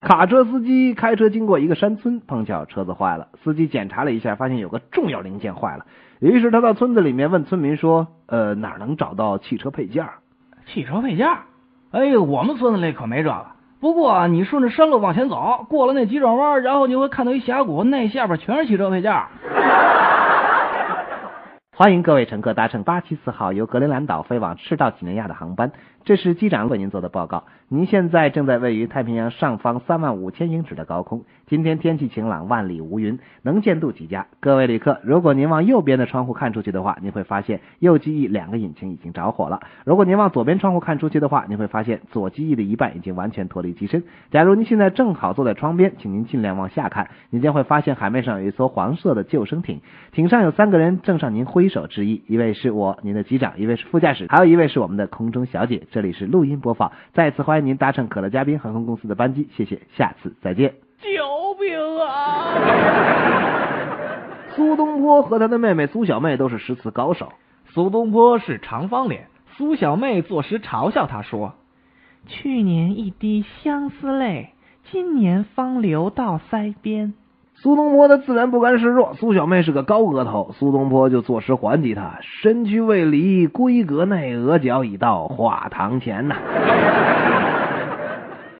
卡车司机开车经过一个山村，碰巧车子坏了。司机检查了一下，发现有个重要零件坏了。于是他到村子里面问村民说：“呃，哪儿能找到汽车配件？”汽车配件？哎呦，我们村子里可没这个。不过你顺着山路往前走，过了那急转弯，然后你会看到一峡谷，那下边全是汽车配件。欢迎各位乘客搭乘八七四号由格陵兰岛飞往赤道几内亚的航班。这是机长为您做的报告。您现在正在位于太平洋上方三万五千英尺的高空。今天天气晴朗，万里无云，能见度极佳。各位旅客，如果您往右边的窗户看出去的话，您会发现右机翼两个引擎已经着火了。如果您往左边窗户看出去的话，您会发现左机翼的一半已经完全脱离机身。假如您现在正好坐在窗边，请您尽量往下看，您将会发现海面上有一艘黄色的救生艇，艇上有三个人正向您挥手致意，一位是我，您的机长，一位是副驾驶，还有一位是我们的空中小姐。这里是录音播放，再次欢迎您搭乘可乐嘉宾航空公司的班机，谢谢，下次再见。救命啊！苏东坡和他的妹妹苏小妹都是诗词高手。苏东坡是长方脸，苏小妹作诗嘲笑他说：“去年一滴相思泪，今年方流到腮边。”苏东坡他自然不甘示弱，苏小妹是个高额头，苏东坡就作诗还击他：“身躯未离闺阁内，额角已到画堂前。”呐。